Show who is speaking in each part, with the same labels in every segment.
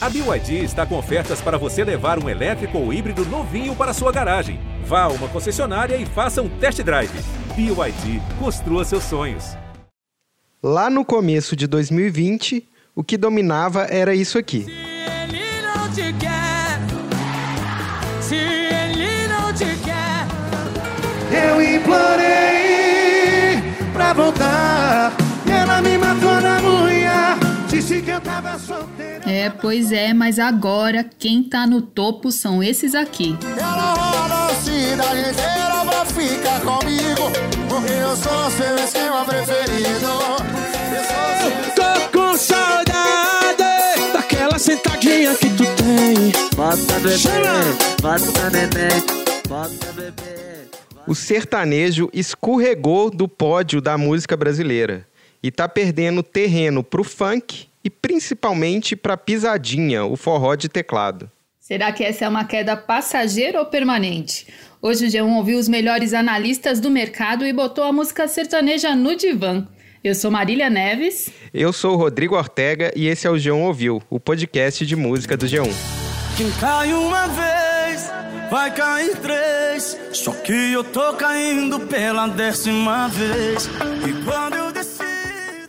Speaker 1: A BYD está com ofertas para você levar um elétrico ou híbrido novinho para sua garagem. Vá a uma concessionária e faça um test drive. BYD, construa seus sonhos.
Speaker 2: Lá no começo de 2020, o que dominava era isso aqui.
Speaker 3: Se ele não te quer, se ele não te quer,
Speaker 4: Eu implorei pra voltar. E ela me matou
Speaker 5: É, pois é, mas agora quem tá no topo são esses aqui.
Speaker 4: Ela roda a cidade inteira pra ficar comigo. Porque eu sou seu esquema preferido. Eu
Speaker 6: Tô com saudade daquela sentadinha que tu tem.
Speaker 7: Bota bebê, bota bebê, bota bebê.
Speaker 2: O sertanejo escorregou do pódio da música brasileira e tá perdendo terreno pro funk e principalmente pra pisadinha, o forró de teclado.
Speaker 5: Será que essa é uma queda passageira ou permanente? Hoje o G1 ouviu os melhores analistas do mercado e botou a música sertaneja no divã. Eu sou Marília Neves.
Speaker 2: Eu sou o Rodrigo Ortega e esse é o G1 Ouviu, o podcast de música do G1.
Speaker 6: Quem cai uma vez, vai cair três. Só que eu tô caindo pela décima vez. E quando eu decido.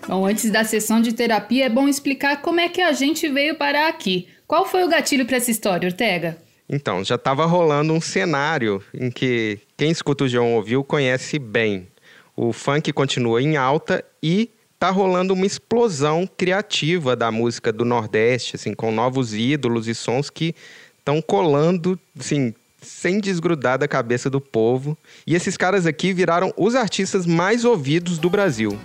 Speaker 5: Bom, antes da sessão de terapia é bom explicar como é que a gente veio parar aqui. Qual foi o gatilho para essa história, Ortega?
Speaker 2: Então, já estava rolando um cenário em que quem escuta o G1 Ouviu conhece bem. O funk continua em alta e tá rolando uma explosão criativa da música do Nordeste, assim, com novos ídolos e sons que estão colando, assim, sem desgrudar da cabeça do povo. E esses caras aqui viraram os artistas mais ouvidos do Brasil.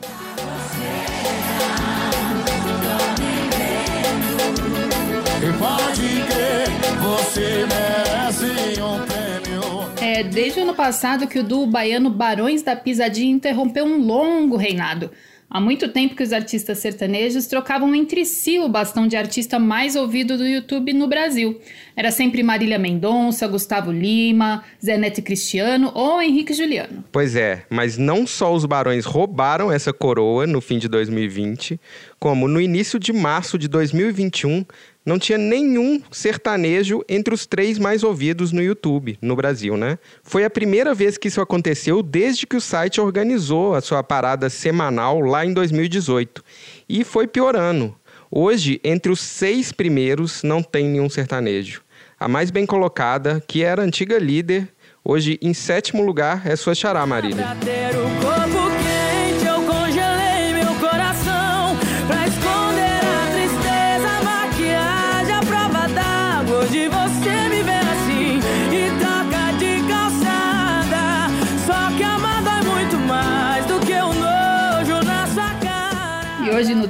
Speaker 5: É desde o ano passado que o duo baiano Barões da Pisadinha interrompeu um longo reinado. Há muito tempo que os artistas sertanejos trocavam entre si o bastão de artista mais ouvido do YouTube no Brasil. Era sempre Marília Mendonça, Gustavo Lima, Zé Neto e Cristiano ou Henrique Juliano.
Speaker 2: Pois é, mas não só os barões roubaram essa coroa no fim de 2020, como no início de março de 2021 não tinha nenhum sertanejo entre os três mais ouvidos no YouTube, no Brasil, né? Foi a primeira vez que isso aconteceu desde que o site organizou a sua parada semanal lá em 2018. E foi piorando. Hoje, entre os seis primeiros, não tem nenhum sertanejo. A mais bem colocada, que era antiga líder, hoje em sétimo lugar, é sua xará, Marília.
Speaker 3: pra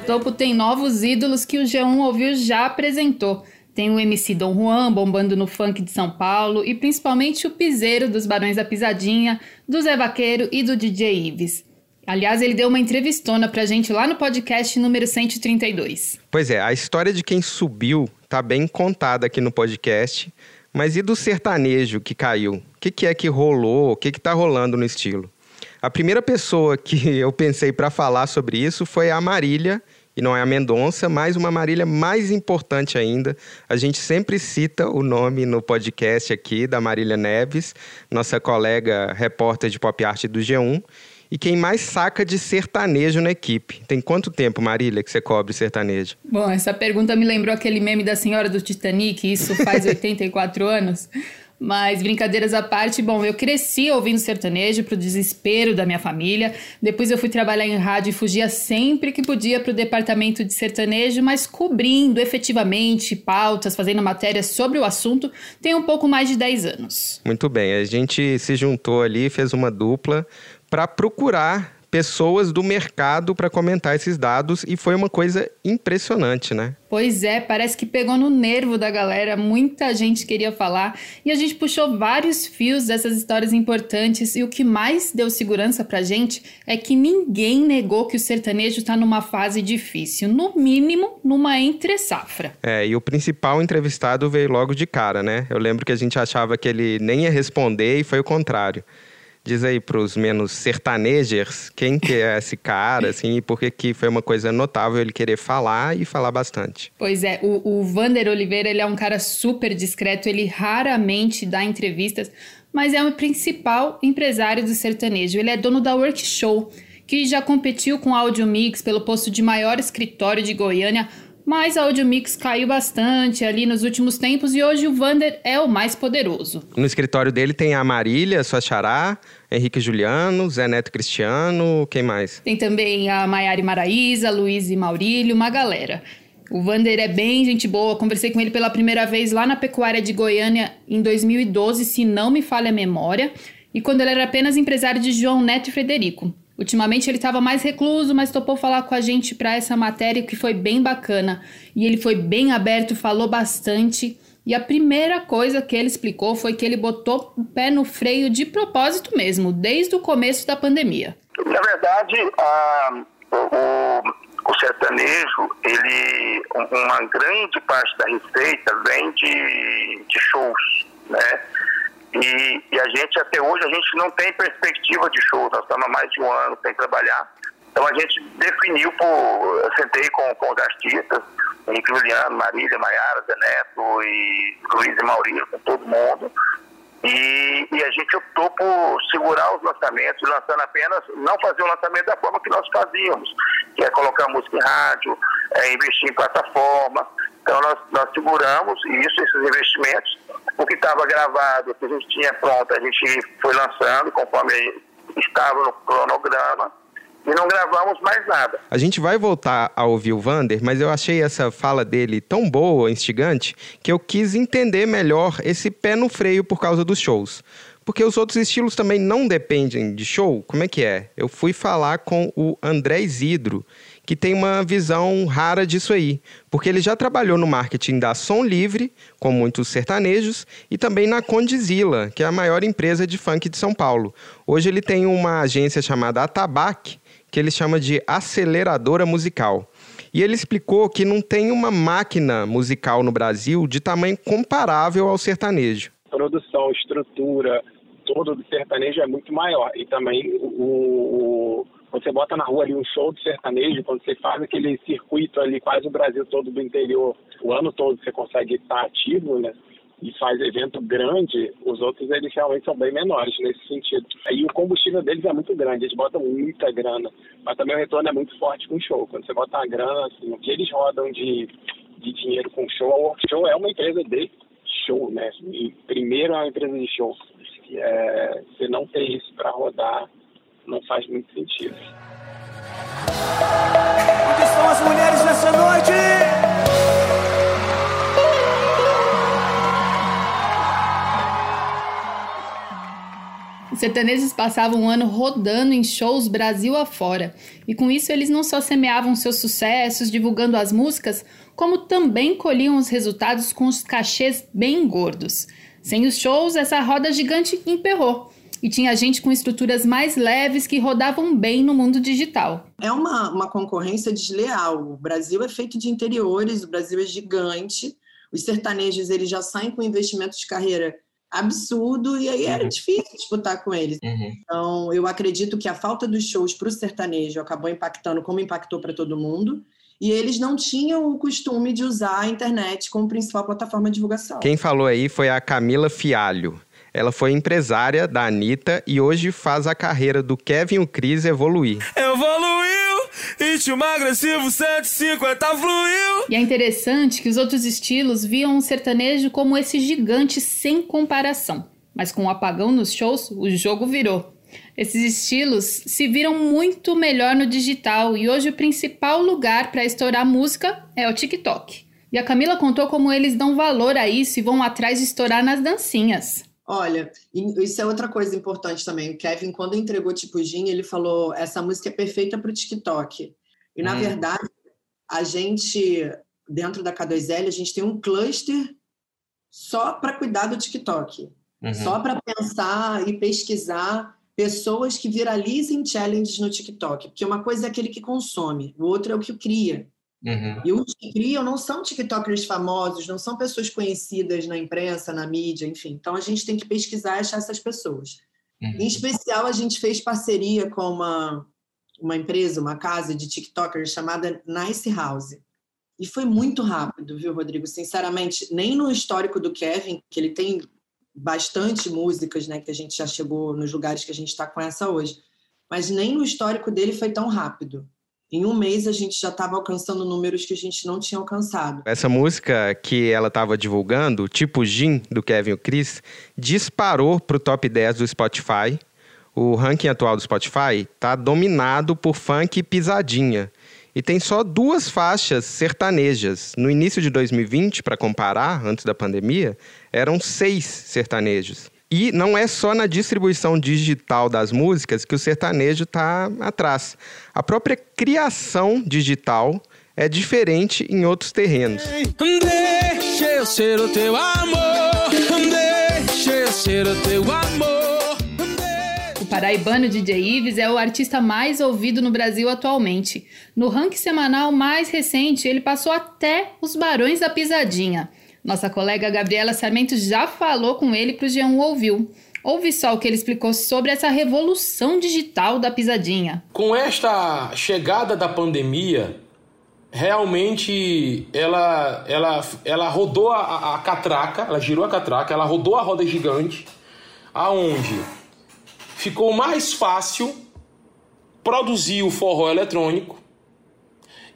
Speaker 5: topo tem novos ídolos que o G1 ouviu já apresentou. Tem o MC Dom Juan bombando no funk de São Paulo e principalmente o piseiro dos Barões da Pisadinha, do Zé Vaqueiro e do DJ Ives. Aliás, ele deu uma entrevistona pra gente lá no podcast número 132.
Speaker 2: Pois é, a história de quem subiu tá bem contada aqui no podcast, mas e do sertanejo que caiu? O que, que é que rolou? O que, que tá rolando no estilo? A primeira pessoa que eu pensei para falar sobre isso foi a Marília, e não é a Mendonça, mas uma Marília mais importante ainda. A gente sempre cita o nome no podcast aqui da Marília Neves, nossa colega repórter de pop art do G1, e quem mais saca de sertanejo na equipe. Tem quanto tempo, Marília, que você cobre sertanejo?
Speaker 5: Bom, essa pergunta me lembrou aquele meme da senhora do Titanic, isso faz 84 anos. Mas brincadeiras à parte, bom, eu cresci ouvindo sertanejo pro desespero da minha família. Depois eu fui trabalhar em rádio e fugia sempre que podia pro departamento de sertanejo, mas cobrindo efetivamente pautas, fazendo matérias sobre o assunto, tem um pouco mais de 10 anos.
Speaker 2: Muito bem, a gente se juntou ali, fez uma dupla para procurar pessoas do mercado para comentar esses dados e foi uma coisa impressionante, né?
Speaker 5: Pois é, parece que pegou no nervo da galera, muita gente queria falar e a gente puxou vários fios dessas histórias importantes e o que mais deu segurança pra gente é que ninguém negou que o sertanejo tá numa fase difícil, no mínimo numa entre safra.
Speaker 2: É, e o principal entrevistado veio logo de cara, né? Eu lembro que a gente achava que ele nem ia responder e foi o contrário. Diz aí pros menos sertanejers quem que é esse cara, assim, e por que que foi uma coisa notável ele querer falar e falar bastante.
Speaker 5: Pois é, o, o Vander Oliveira, ele é um cara super discreto, ele raramente dá entrevistas, mas é o principal empresário do sertanejo. Ele é dono da Workshow, que já competiu com Audio Mix pelo posto de maior escritório de Goiânia, mas a Audio Mix caiu bastante ali nos últimos tempos e hoje o Vander é o mais poderoso.
Speaker 2: No escritório dele tem a Marília, sua xará, Henrique Juliano, Zé Neto Cristiano, quem mais?
Speaker 5: Tem também a Maiara Maraíza, Luiz e Maurílio, uma galera. O Vander é bem gente boa, conversei com ele pela primeira vez lá na Pecuária de Goiânia em 2012, se não me falha a memória, e quando ele era apenas empresário de João Neto e Frederico. Ultimamente ele estava mais recluso, mas topou falar com a gente para essa matéria, que foi bem bacana. E ele foi bem aberto, falou bastante. E a primeira coisa que ele explicou foi que ele botou o pé no freio de propósito mesmo, desde o começo da pandemia.
Speaker 8: Na verdade, a, o, o, sertanejo, ele, uma grande parte da receita vem de, de shows, né? E, e, a gente, até hoje, a gente não tem perspectiva de show. Nós estamos há mais de um ano sem trabalhar. Então a gente definiu por. Eu sentei com, com os artistas, Henrique Juliano, Marília, Maiara, Zé Neto e Luiz e Maurício, com todo mundo. E, e, a gente optou por segurar os lançamentos, lançando apenas, não fazer o lançamento da forma que nós fazíamos, que é colocar música em rádio, é investir em plataforma. Então nós, nós seguramos isso, esses investimentos, o que estava gravado, o que a gente tinha pronto, a gente foi lançando conforme estava no cronograma e não gravamos mais nada.
Speaker 2: A gente vai voltar a ouvir o Vander, mas eu achei essa fala dele tão boa, instigante, que eu quis entender melhor esse pé no freio por causa dos shows. Porque os outros estilos também não dependem de show? Como é que é? Eu fui falar com o André Isidro, que tem uma visão rara disso aí, porque ele já trabalhou no marketing da Som Livre, com muitos sertanejos, e também na Condizila, que é a maior empresa de funk de São Paulo. Hoje ele tem uma agência chamada Atabac, que ele chama de aceleradora musical. E ele explicou que não tem uma máquina musical no Brasil de tamanho comparável ao sertanejo.
Speaker 9: Produção, estrutura, todo do sertanejo é muito maior. E também o, você bota na rua ali um show de sertanejo, quando você faz aquele circuito ali, quase o Brasil todo do interior, o ano todo você consegue estar ativo, né? E faz evento grande, os outros eles realmente são bem menores nesse sentido. Aí o combustível deles é muito grande, eles botam muita grana, mas também o retorno é muito forte com o show. Quando você bota a grana, assim, o que eles rodam de, de dinheiro com show, a Workshow é uma empresa de show, né? E primeiro é uma empresa de show. É, você não tem isso para rodar não faz muito sentido.
Speaker 6: Onde estão as mulheres nessa noite?
Speaker 5: Os sertanejos passavam um ano rodando em shows Brasil afora. E com isso eles não só semeavam seus sucessos, divulgando as músicas, como também colhiam os resultados com os cachês bem gordos. Sem os shows, essa roda gigante emperrou e tinha gente com estruturas mais leves que rodavam bem no mundo digital.
Speaker 10: É uma, uma concorrência desleal. O Brasil é feito de interiores, o Brasil é gigante. Os sertanejos eles já saem com investimento de carreira absurdo e aí era uhum. difícil disputar com eles. Uhum. Então, eu acredito que a falta dos shows para o sertanejo acabou impactando como impactou para todo mundo. E eles não tinham o costume de usar a internet como principal plataforma de divulgação.
Speaker 2: Quem falou aí foi a Camila Fialho. Ela foi empresária da Anitta e hoje faz a carreira do Kevin o Cris evoluir.
Speaker 6: Evoluiu! Ritmo agressivo 150 fluiu!
Speaker 5: E é interessante que os outros estilos viam o sertanejo como esse gigante sem comparação. Mas com o apagão nos shows, o jogo virou. Esses estilos se viram muito melhor no digital e hoje o principal lugar para estourar música é o TikTok. E a Camila contou como eles dão valor a isso e vão atrás de estourar nas dancinhas.
Speaker 10: Olha, isso é outra coisa importante também. O Kevin, quando entregou Tipo Gin, ele falou: essa música é perfeita para o TikTok. E, na hum. verdade, a gente, dentro da K2L, a gente tem um cluster só para cuidar do TikTok. Uhum. Só para pensar e pesquisar pessoas que viralizem challenges no TikTok. Porque uma coisa é aquele que consome, o outro é o que cria. Uhum. E os que criam não são TikTokers famosos, não são pessoas conhecidas na imprensa, na mídia, enfim. Então a gente tem que pesquisar e achar essas pessoas. Em especial, a gente fez parceria com uma, uma empresa, uma casa de TikTokers chamada Nice House. E foi muito rápido, viu, Rodrigo? Sinceramente, nem no histórico do Kevin, que ele tem bastante músicas, né, que a gente já chegou nos lugares que a gente está com essa hoje, mas nem no histórico dele foi tão rápido. Em um mês a gente já estava alcançando números que a gente não tinha alcançado.
Speaker 2: Essa música que ela estava divulgando, tipo Gin, do Kevin e o Chris, disparou para o top 10 do Spotify. O ranking atual do Spotify está dominado por funk pisadinha. E tem só duas faixas sertanejas. No início de 2020, para comparar, antes da pandemia, eram seis sertanejos. E não é só na distribuição digital das músicas que o sertanejo está atrás. A própria criação digital é diferente em outros terrenos.
Speaker 6: Deixa eu ser o teu amor, deixa eu ser o teu amor.
Speaker 5: O paraibano DJ Ives é o artista mais ouvido no Brasil atualmente. No ranking semanal mais recente, ele passou até os Barões da Pisadinha. Nossa colega Gabriela Sarmento já falou com ele para o G1 Ouviu. Ouve só o que ele explicou sobre essa revolução digital da pisadinha.
Speaker 11: Com esta chegada da pandemia, realmente ela, ela, ela rodou a, a catraca, ela girou a catraca, ela rodou a roda gigante, aonde ficou mais fácil produzir o forró eletrônico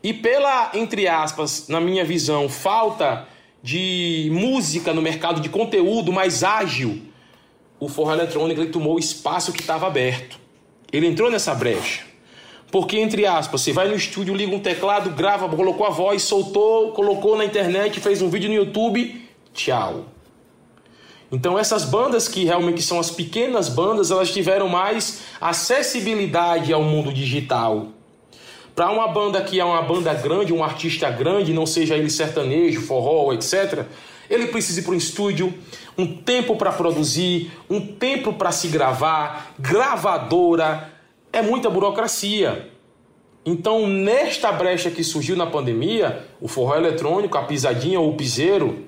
Speaker 11: e pela, entre aspas, na minha visão, falta de música no mercado de conteúdo mais ágil, o forró eletrônico ele tomou o espaço que estava aberto. Ele entrou nessa brecha. Porque, entre aspas, você vai no estúdio, liga um teclado, grava, colocou a voz, soltou, colocou na internet, fez um vídeo no YouTube, tchau. Então essas bandas que realmente são as pequenas bandas, elas tiveram mais acessibilidade ao mundo digital. Para uma banda que é uma banda grande, um artista grande, não seja ele sertanejo, forró, etc., ele precisa ir para um estúdio, um tempo para produzir, um tempo para se gravar, gravadora, é muita burocracia. Então, nesta brecha que surgiu na pandemia, o forró eletrônico, a pisadinha ou o piseiro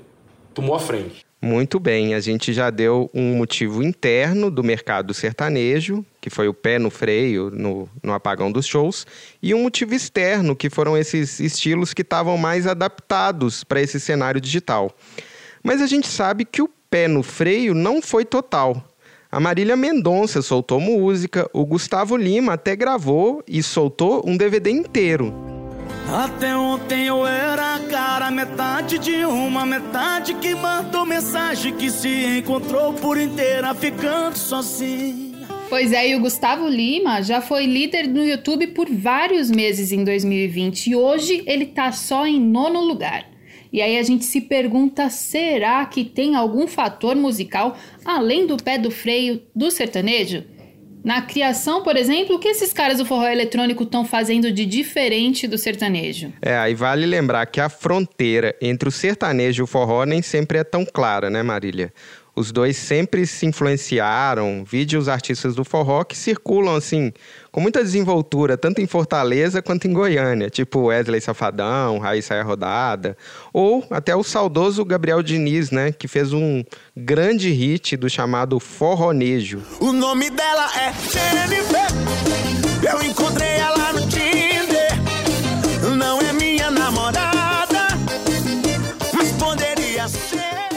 Speaker 11: tomou a frente.
Speaker 2: Muito bem, a gente já deu um motivo interno do mercado sertanejo, que foi o pé no freio no, no apagão dos shows, e um motivo externo, que foram esses estilos que estavam mais adaptados para esse cenário digital. Mas a gente sabe que o pé no freio não foi total. A Marília Mendonça soltou música, o Gustavo Lima até gravou e soltou um DVD inteiro.
Speaker 6: Até ontem eu era a cara, metade de uma metade que mandou mensagem que se encontrou por inteira ficando sozinha.
Speaker 5: Pois é, e o Gustavo Lima já foi líder no YouTube por vários meses em 2020 e hoje ele tá só em nono lugar. E aí a gente se pergunta: será que tem algum fator musical além do pé do freio do sertanejo? Na criação, por exemplo, o que esses caras do forró eletrônico estão fazendo de diferente do sertanejo?
Speaker 2: É, aí vale lembrar que a fronteira entre o sertanejo e o forró nem sempre é tão clara, né, Marília? Os dois sempre se influenciaram, vide os artistas do forró que circulam assim, com muita desenvoltura, tanto em Fortaleza quanto em Goiânia, tipo Wesley Safadão, Raíssa Rodada, ou até o saudoso Gabriel Diniz, né, que fez um grande hit do chamado forronejo.
Speaker 6: O nome dela é Jennifer. Eu encontrei ela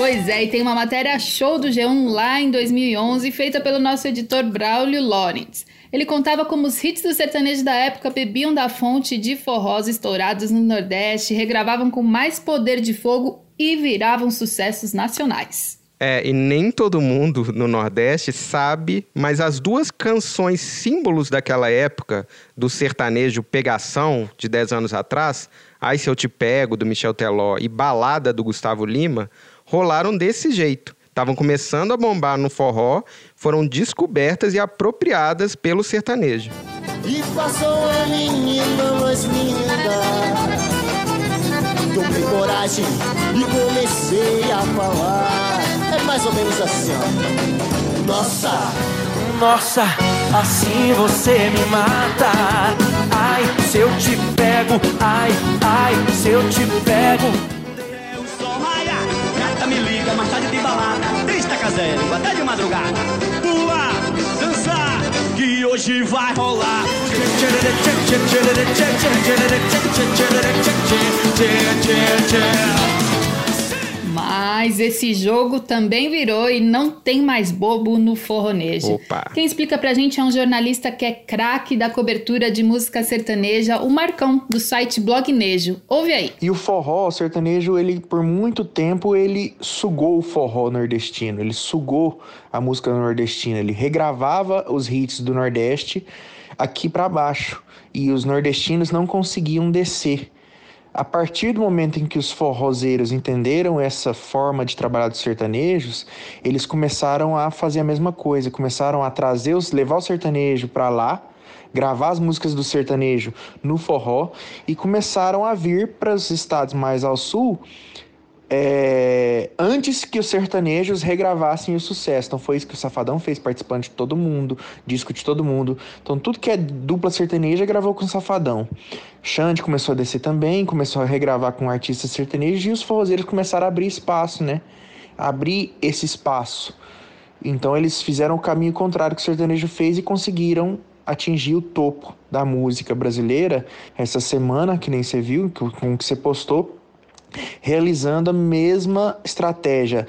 Speaker 5: Pois é, e tem uma matéria show do G1 lá em 2011, feita pelo nosso editor Braulio Lawrence. Ele contava como os hits do sertanejo da época bebiam da fonte de forrós estourados no Nordeste, regravavam com mais poder de fogo e viravam sucessos nacionais.
Speaker 2: É, e nem todo mundo no Nordeste sabe, mas as duas canções símbolos daquela época, do sertanejo Pegação, de 10 anos atrás, Ai Se Eu Te Pego, do Michel Teló, e Balada, do Gustavo Lima, rolaram desse jeito. Estavam começando a bombar no forró, foram descobertas e apropriadas pelo sertanejo.
Speaker 4: E passou a menina mais linda Tomei coragem e comecei a falar É mais ou menos assim, ó Nossa,
Speaker 6: Nossa, assim você me mata. Ai, se eu te pego, ai, ai, se eu te pego. Liga, mais tarde tem balada. Trista casério, até de madrugada. Pula, que hoje vai rolar.
Speaker 5: Mas esse jogo também virou e não tem mais bobo no forronejo.
Speaker 2: Opa.
Speaker 5: Quem explica pra gente é um jornalista que é craque da cobertura de música sertaneja, o Marcão, do site Blognejo. Ouve aí.
Speaker 12: E o forró, o sertanejo, ele por muito tempo ele sugou o forró nordestino, ele sugou a música nordestina, ele regravava os hits do Nordeste aqui para baixo e os nordestinos não conseguiam descer. A partir do momento em que os forrozeiros entenderam essa forma de trabalhar dos sertanejos, eles começaram a fazer a mesma coisa, começaram a trazer os levar o sertanejo para lá, gravar as músicas do sertanejo no forró e começaram a vir para os estados mais ao sul é, antes que os sertanejos regravassem o sucesso. Então foi isso que o Safadão fez, participando de todo mundo, disco de todo mundo. Então tudo que é dupla sertaneja gravou com o Safadão. Xande começou a descer também, começou a regravar com artistas sertanejos e os forrozeiros começaram a abrir espaço, né? Abrir esse espaço. Então eles fizeram o caminho contrário que o sertanejo fez e conseguiram atingir o topo da música brasileira essa semana, que nem você viu, com o que você postou realizando a mesma estratégia,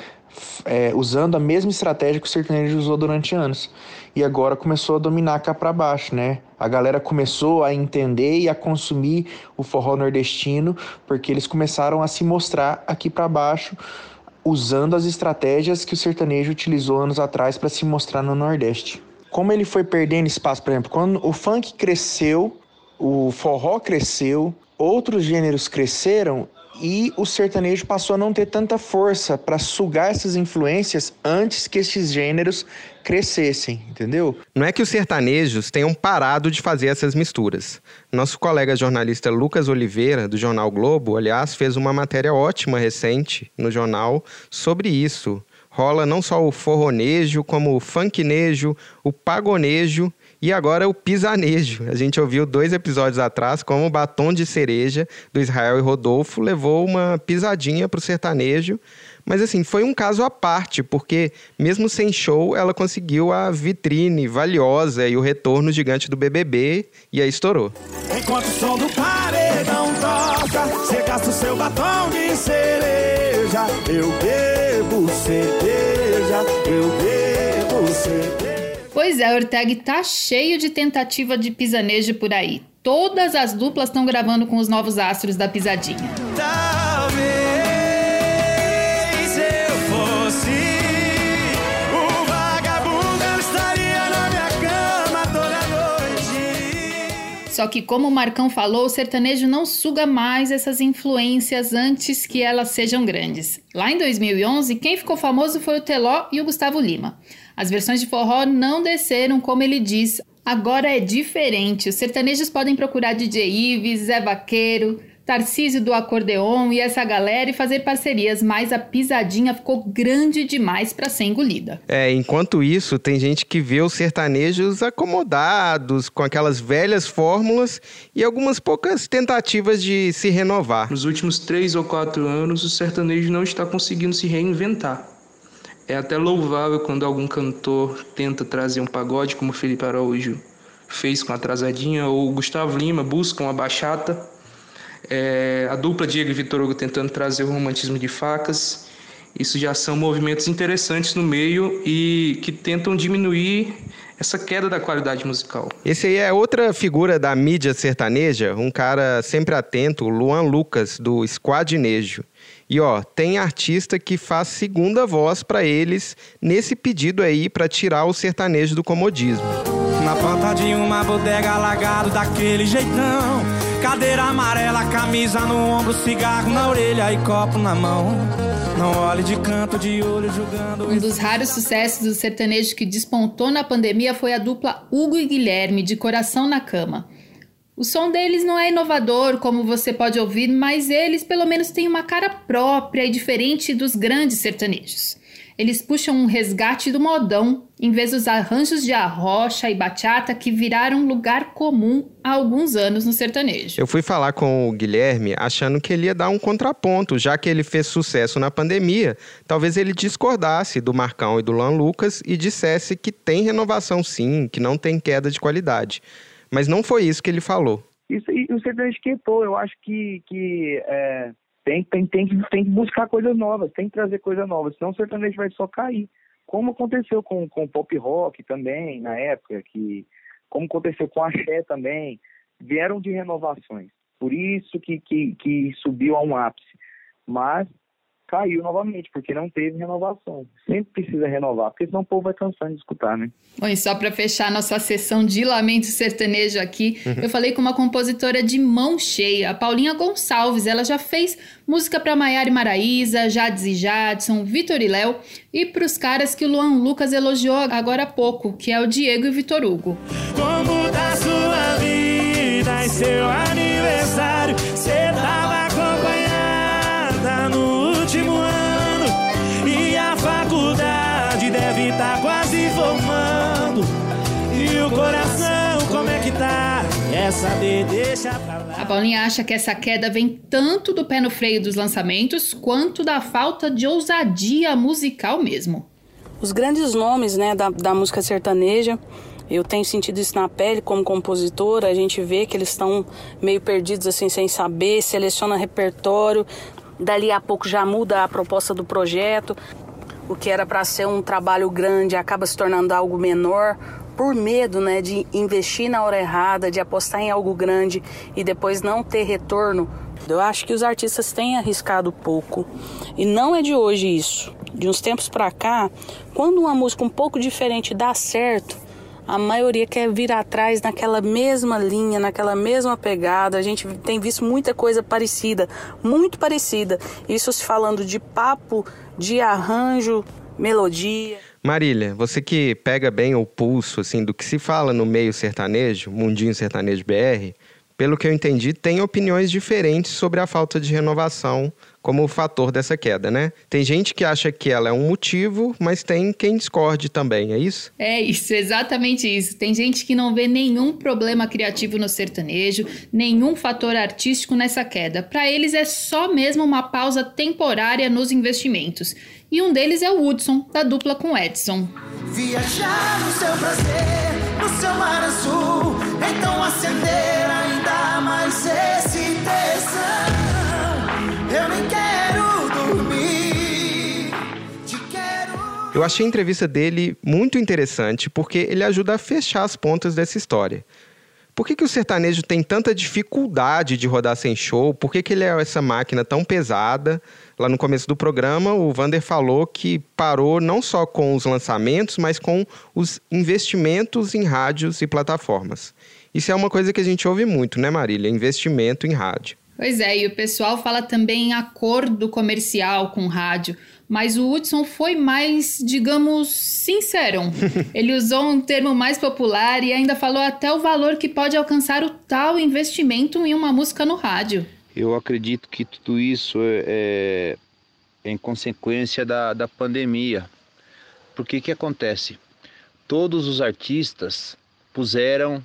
Speaker 12: é, usando a mesma estratégia que o sertanejo usou durante anos. E agora começou a dominar cá para baixo, né? A galera começou a entender e a consumir o forró nordestino, porque eles começaram a se mostrar aqui para baixo, usando as estratégias que o sertanejo utilizou anos atrás para se mostrar no Nordeste. Como ele foi perdendo espaço, por exemplo, quando o funk cresceu, o forró cresceu, outros gêneros cresceram e o sertanejo passou a não ter tanta força para sugar essas influências antes que esses gêneros crescessem, entendeu?
Speaker 2: Não é que os sertanejos tenham parado de fazer essas misturas. Nosso colega jornalista Lucas Oliveira, do jornal Globo, aliás, fez uma matéria ótima recente no jornal sobre isso. Rola não só o forronejo, como o funknejo, o pagonejo e agora o pisanejo. A gente ouviu dois episódios atrás como o batom de cereja do Israel e Rodolfo levou uma pisadinha para o sertanejo. Mas assim, foi um caso à parte, porque mesmo sem show, ela conseguiu a vitrine valiosa e o retorno gigante do BBB e aí estourou.
Speaker 6: Enquanto o som do paredão toca, você gasta o seu batom de cereja. Eu bebo cerveja, eu bebo cerveja.
Speaker 5: Pois é, Ortega tá cheio de tentativa de pisanejo por aí. Todas as duplas estão gravando com os novos astros da pisadinha.
Speaker 6: Talvez
Speaker 5: Só que, como o Marcão falou, o sertanejo não suga mais essas influências antes que elas sejam grandes. Lá em 2011, quem ficou famoso foi o Teló e o Gustavo Lima. As versões de forró não desceram, como ele diz. Agora é diferente. Os sertanejos podem procurar DJ Ives, Zé Vaqueiro, Tarcísio do Acordeon e essa galera e fazer parcerias, mas a pisadinha ficou grande demais para ser engolida.
Speaker 2: É, enquanto isso, tem gente que vê os sertanejos acomodados, com aquelas velhas fórmulas e algumas poucas tentativas de se renovar.
Speaker 13: Nos últimos três ou quatro anos, o sertanejo não está conseguindo se reinventar. É até louvável quando algum cantor tenta trazer um pagode, como Felipe Araújo fez com a Atrasadinha, ou Gustavo Lima busca uma bachata. É, a dupla Diego e Vitor Hugo tentando trazer o romantismo de facas. Isso já são movimentos interessantes no meio e que tentam diminuir essa queda da qualidade musical.
Speaker 2: Esse aí é outra figura da mídia sertaneja, um cara sempre atento, o Luan Lucas, do Squadnejo. E ó, tem artista que faz segunda voz para eles nesse pedido aí para tirar o sertanejo do comodismo.
Speaker 6: Na porta de uma bodega alagado daquele jeitão. Cadeira amarela, camisa no ombro, cigarro na orelha e copo na mão. Não olhe de canto de olho julgando.
Speaker 5: Um dos raros sucessos do sertanejo que despontou na pandemia foi a dupla Hugo e Guilherme, de Coração na Cama. O som deles não é inovador, como você pode ouvir, mas eles pelo menos têm uma cara própria e diferente dos grandes sertanejos. Eles puxam um resgate do modão, em vez dos arranjos de arrocha e bachata que viraram lugar comum há alguns anos no sertanejo.
Speaker 2: Eu fui falar com o Guilherme achando que ele ia dar um contraponto, já que ele fez sucesso na pandemia. Talvez ele discordasse do Marcão e do Lan Lucas e dissesse que tem renovação sim, que não tem queda de qualidade. Mas não foi isso que ele falou.
Speaker 14: Isso, e o sertanejo esquentou. Eu acho que, que é, tem, tem, tem, que, tem que buscar coisas novas, tem que trazer coisas novas, senão o sertanejo vai só cair. Como aconteceu com, com o pop rock também, na época, que, como aconteceu com a Xé também, vieram de renovações. Por isso que, que, que subiu a um ápice. Mas caiu novamente, porque não teve renovação. Sempre precisa renovar, porque senão o povo vai cansando de escutar, né?
Speaker 5: Bom, e só para fechar nossa sessão de lamento sertanejo aqui,
Speaker 14: Uhum.
Speaker 5: eu falei com uma compositora de mão cheia, a Paulinha Gonçalves. Ela já fez música para Maiara e Maraísa, Jades e Jadson, Vitor e Léo, e para os caras que o Luan Lucas elogiou agora há pouco, que é o Diego e o Vitor Hugo.
Speaker 6: Como tá sua vida e seu aniversário? Cê formando. E o coração, como é que tá? Quer saber? Deixa pra lá.
Speaker 5: A Paulinha acha que essa queda vem tanto do pé no freio dos lançamentos quanto da falta de ousadia musical mesmo.
Speaker 15: Os grandes nomes né, da, da música sertaneja, eu tenho sentido isso na pele como compositora, a gente vê que eles estão meio perdidos assim, sem saber, seleciona repertório, dali a pouco já muda a proposta do projeto, o que era para ser um trabalho grande acaba se tornando algo menor, por medo né, de investir na hora errada, de apostar em algo grande e depois não ter retorno. Eu acho que os artistas têm arriscado pouco. E não é de hoje isso. De uns tempos pra cá, quando uma música um pouco diferente dá certo, a maioria quer vir atrás naquela mesma linha, naquela mesma pegada. A gente tem visto muita coisa parecida, muito parecida. Isso se falando de papo, de arranjo, melodia.
Speaker 2: Marília, você que pega bem o pulso assim do que se fala no meio sertanejo, mundinho sertanejo BR, pelo que eu entendi, tem opiniões diferentes sobre a falta de renovação como fator dessa queda, né? Tem gente que acha que ela é um motivo, mas tem quem discorde também, é isso?
Speaker 5: É isso, exatamente isso. Tem gente que não vê nenhum problema criativo no sertanejo, nenhum fator artístico nessa queda. Para eles é só mesmo uma pausa temporária nos investimentos. E um deles é o Hudson, da dupla com Edson.
Speaker 16: Viajar no seu prazer, no seu mar azul. Então acender ainda mais esse Eu
Speaker 2: achei a entrevista dele muito interessante porque ele ajuda a fechar as pontas dessa história. Por que, que o sertanejo tem tanta dificuldade de rodar sem show? Por que, que ele é essa máquina tão pesada? Lá no começo do programa, o Vander falou que parou não só com os lançamentos, mas com os investimentos em rádios e plataformas. Isso é uma coisa que a gente ouve muito, né, Marília? Investimento em rádio.
Speaker 5: Pois é, e o pessoal fala também em acordo comercial com rádio, mas o Hudson foi mais, digamos, sincero. Ele usou um termo mais popular e ainda falou até o valor que pode alcançar o tal investimento em uma música no rádio.
Speaker 17: Eu acredito que tudo isso é, é em consequência da, da pandemia. Porque que acontece? Todos os artistas puseram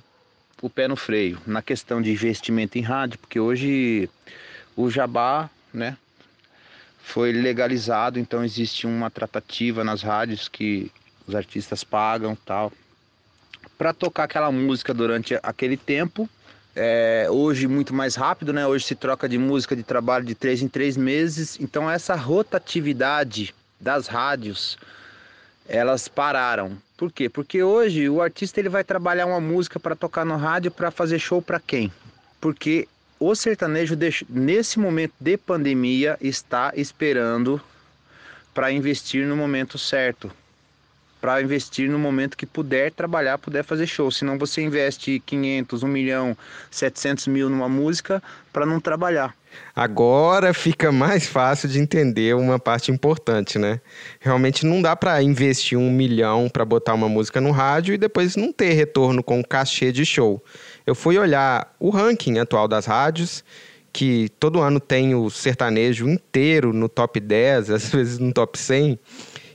Speaker 17: o pé no freio na questão de investimento em rádio, porque hoje o jabá, né, foi legalizado, então existe uma tratativa nas rádios que os artistas pagam, tal, para tocar aquela música durante aquele tempo. É, hoje muito mais rápido, né? Hoje se troca de música de trabalho de três em três meses, então essa rotatividade das rádios elas pararam. Por quê? Porque hoje o artista ele vai trabalhar uma música para tocar no rádio para fazer show para quem? Porque o sertanejo nesse momento de pandemia está esperando para investir no momento certo, para investir no momento que puder trabalhar, puder fazer show. Senão você investe 500, 1 milhão, 700 mil numa música para não trabalhar.
Speaker 2: Agora fica mais fácil de entender uma parte importante, né? Realmente não dá para investir um milhão para botar uma música no rádio e depois não ter retorno com cachê de show. Eu fui olhar o ranking atual das rádios, que todo ano tem o sertanejo inteiro no top 10, às vezes no top 100.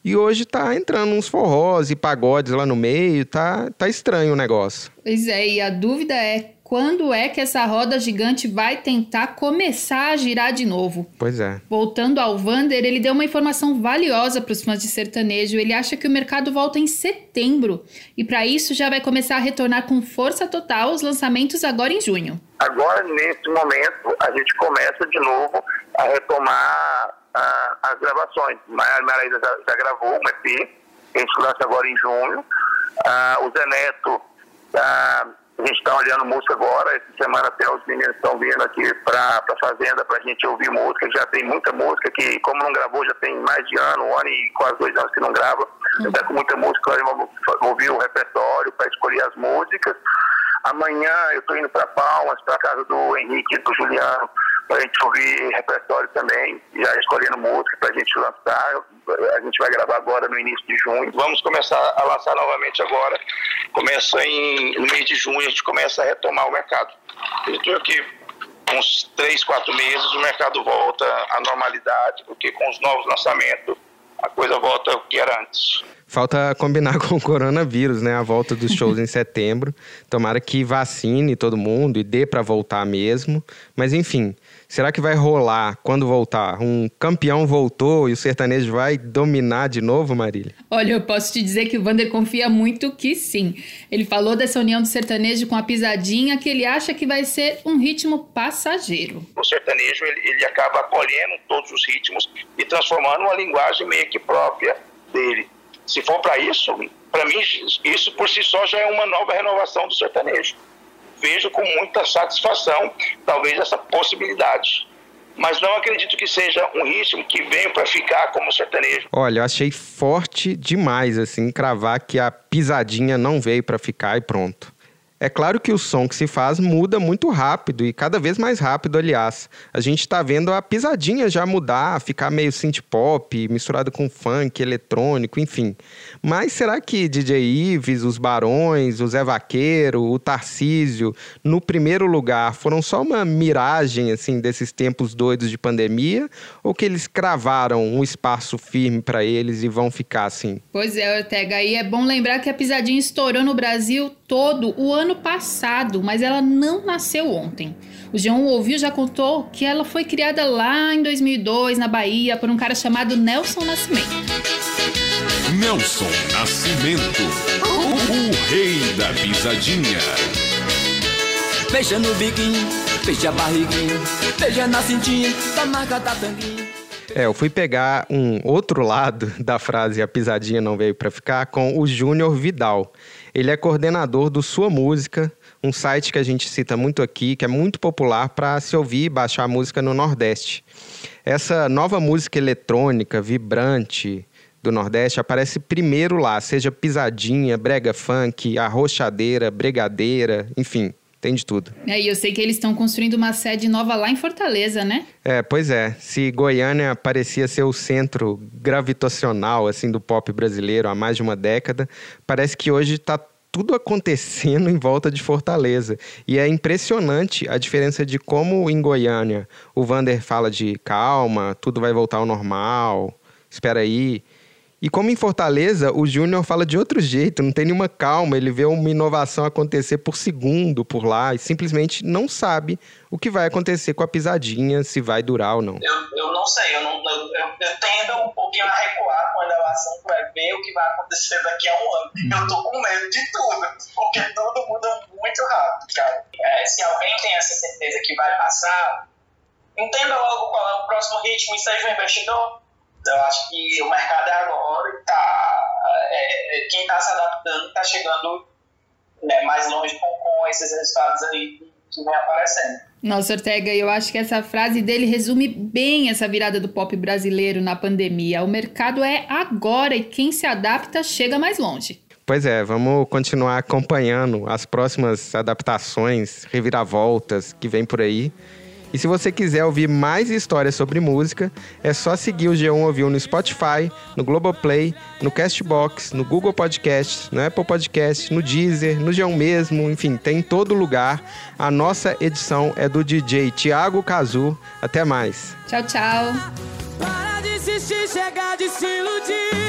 Speaker 2: E hoje tá entrando uns forrós e pagodes lá no meio, tá, tá estranho o negócio.
Speaker 5: Pois é, e a dúvida é quando é que essa roda gigante vai tentar começar a girar de novo?
Speaker 2: Pois é.
Speaker 5: Voltando ao Vander, ele deu uma informação valiosa para os fãs de sertanejo. Ele acha que o mercado volta em setembro e para isso já vai começar a retornar com força total os lançamentos agora em junho.
Speaker 8: Agora, nesse momento, a gente começa de novo a retomar as gravações. A Maraísa já, já gravou um EP, a gente lança agora em junho. Ah, o Zé Neto ah, a gente está olhando música agora, essa semana até os meninos estão vindo aqui para a Fazenda para a gente ouvir música. Já tem muita música que, como não gravou, já tem mais de ano, um ano e quase dois anos que não grava. Já está com muita música, vamos ouvir o repertório para escolher as músicas. Amanhã eu estou indo para Palmas, para casa do Henrique e do Juliano, para a gente ouvir repertório também, já escolhendo música para a gente lançar. A gente vai gravar agora no início de junho. Vamos começar a lançar novamente agora. Começa em, no mês de junho, a gente começa a retomar o mercado. Acredito que uns três, quatro meses o mercado volta à normalidade, porque com os novos lançamentos a coisa volta ao que era antes.
Speaker 2: Falta combinar com o coronavírus, né? A volta dos shows em setembro. Tomara que vacine todo mundo e dê para voltar mesmo. Mas enfim, será que vai rolar quando voltar? Um campeão voltou e o sertanejo vai dominar de novo, Marília?
Speaker 5: Olha, eu posso te dizer que o Vander confia muito que sim. Ele falou dessa união do sertanejo com a pisadinha que ele acha que vai ser um ritmo passageiro.
Speaker 8: O sertanejo ele, ele acaba acolhendo todos os ritmos e transformando uma linguagem meio que própria dele. Se for para isso, para mim, isso por si só já é uma nova renovação do sertanejo. Vejo com muita satisfação, talvez, essa possibilidade. Mas não acredito que seja um ritmo que venha para ficar como sertanejo.
Speaker 2: Olha, eu achei forte demais, assim, cravar que a pisadinha não veio para ficar e pronto. É claro que o som que se faz muda muito rápido e cada vez mais rápido, aliás. A gente está vendo a pisadinha já mudar, ficar meio synth pop, misturado com funk, eletrônico, enfim. Mas será que DJ Ives, os Barões, o Zé Vaqueiro, o Tarcísio, no primeiro lugar, foram só uma miragem assim desses tempos doidos de pandemia ou que eles cravaram um espaço firme para eles e vão ficar assim?
Speaker 5: Pois é, Ortega, aí é bom lembrar que a pisadinha estourou no Brasil todo o ano passado, mas ela não nasceu ontem. O G1 ouviu já contou que ela foi criada lá em 2002 na Bahia por um cara chamado Nelson Nascimento.
Speaker 1: Nelson Nascimento, o rei da pisadinha.
Speaker 3: Beija no biquinho, beija a barriguinha, beija na cintinha, da marca da tanguinha.
Speaker 2: É, eu fui pegar um outro lado da frase a pisadinha não veio para ficar com o Júnior Vidal. Ele é coordenador do Sua Música, um site que a gente cita muito aqui, que é muito popular para se ouvir e baixar música no Nordeste. Essa nova música eletrônica, vibrante do Nordeste aparece primeiro lá, seja pisadinha, brega funk, arrochadeira, bregadeira, enfim, tem de tudo.
Speaker 5: É, e eu sei que eles estão construindo uma sede nova lá em Fortaleza, né?
Speaker 2: É, pois é. Se Goiânia parecia ser o centro gravitacional assim do pop brasileiro há mais de uma década, parece que hoje está tudo acontecendo em volta de Fortaleza. E é impressionante a diferença de como em Goiânia o Vander fala de calma, tudo vai voltar ao normal, espera aí. E como em Fortaleza, o Júnior fala de outro jeito, não tem nenhuma calma, ele vê uma inovação acontecer por segundo por lá e simplesmente não sabe o que vai acontecer com a pisadinha, se vai durar ou não.
Speaker 18: Eu, eu não sei, eu, não, eu, eu, tendo um pouquinho a recuar com a relação para ver o que vai acontecer daqui a um ano. Eu tô com medo de tudo, porque tudo muda muito rápido, cara. É, se alguém tem essa certeza que vai passar, entenda logo qual é o próximo ritmo e seja um investidor. Eu acho que o mercado é agora e tá, é, quem está se adaptando está chegando né, mais longe com, com esses resultados aí que vem aparecendo.
Speaker 5: Nossa, Ortega, eu acho que essa frase dele resume bem essa virada do pop brasileiro na pandemia. O mercado é agora e quem se adapta chega mais longe.
Speaker 2: Pois é, vamos continuar acompanhando as próximas adaptações, reviravoltas que vem por aí. E se você quiser ouvir mais histórias sobre música, é só seguir o G1 Ouviu no Spotify, no Globoplay, no Castbox, no Google Podcasts, no Apple Podcasts, no Deezer, no G1 mesmo, enfim, tem em todo lugar. A nossa edição é do DJ Tiago Cazu. Até mais.
Speaker 5: Tchau, tchau.
Speaker 3: Para de insistir, chega de se iludir.